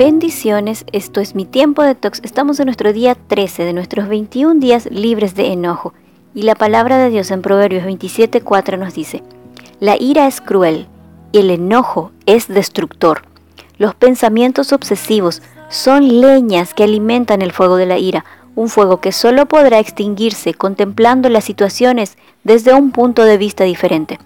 Bendiciones, esto es mi tiempo de tox. Estamos en nuestro día 13 de nuestros 21 días libres de enojo. Y la palabra de Dios en Proverbios 27:4 nos dice: La ira es cruel y el enojo es destructor. Los pensamientos obsesivos son leñas que alimentan el fuego de la ira, un fuego que solo podrá extinguirse contemplando las situaciones desde un punto de vista diferente.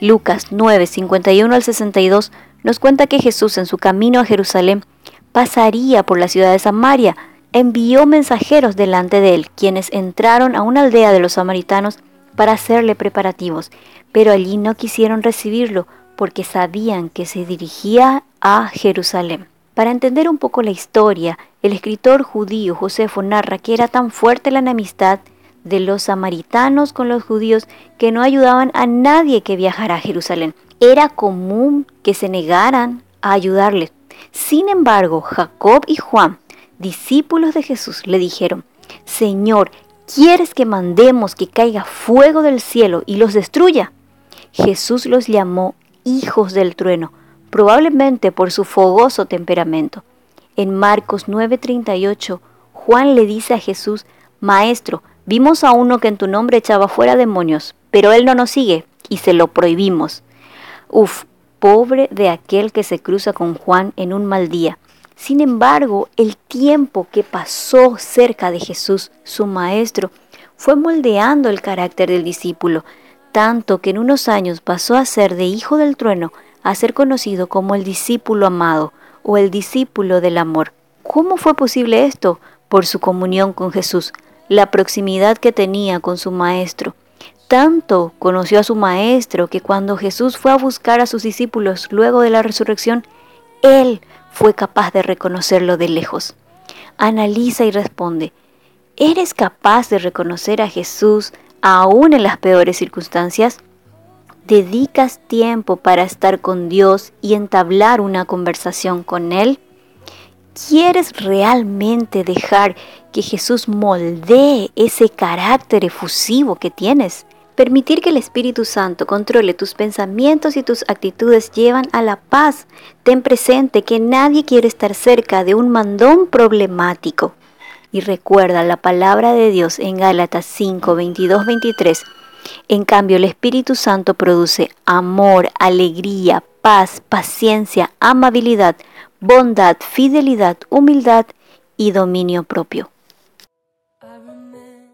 Lucas 9, 51 al 62 nos cuenta que Jesús en su camino a Jerusalén pasaría por la ciudad de Samaria, envió mensajeros delante de él, quienes entraron a una aldea de los samaritanos para hacerle preparativos, pero allí no quisieron recibirlo porque sabían que se dirigía a Jerusalén. Para entender un poco la historia, el escritor judío Josefo narra que era tan fuerte la enemistad de los samaritanos con los judíos que no ayudaban a nadie que viajara a Jerusalén. Era común que se negaran a ayudarles sin embargo, Jacob y Juan, discípulos de Jesús, le dijeron, Señor, ¿quieres que mandemos que caiga fuego del cielo y los destruya? Jesús los llamó hijos del trueno, probablemente por su fogoso temperamento. En Marcos 9:38, Juan le dice a Jesús, Maestro, vimos a uno que en tu nombre echaba fuera demonios, pero él no nos sigue y se lo prohibimos. Uf, pobre de aquel que se cruza con Juan en un mal día. Sin embargo, el tiempo que pasó cerca de Jesús, su maestro, fue moldeando el carácter del discípulo, tanto que en unos años pasó a ser de hijo del trueno a ser conocido como el discípulo amado o el discípulo del amor. ¿Cómo fue posible esto? Por su comunión con Jesús, la proximidad que tenía con su maestro, tanto conoció a su Maestro que cuando Jesús fue a buscar a sus discípulos luego de la resurrección, Él fue capaz de reconocerlo de lejos. Analiza y responde, ¿eres capaz de reconocer a Jesús aún en las peores circunstancias? ¿Dedicas tiempo para estar con Dios y entablar una conversación con Él? ¿Quieres realmente dejar que Jesús moldee ese carácter efusivo que tienes? Permitir que el Espíritu Santo controle tus pensamientos y tus actitudes llevan a la paz. Ten presente que nadie quiere estar cerca de un mandón problemático. Y recuerda la palabra de Dios en Gálatas 5, 22, 23. En cambio, el Espíritu Santo produce amor, alegría, paz, paciencia, amabilidad, bondad, fidelidad, humildad y dominio propio.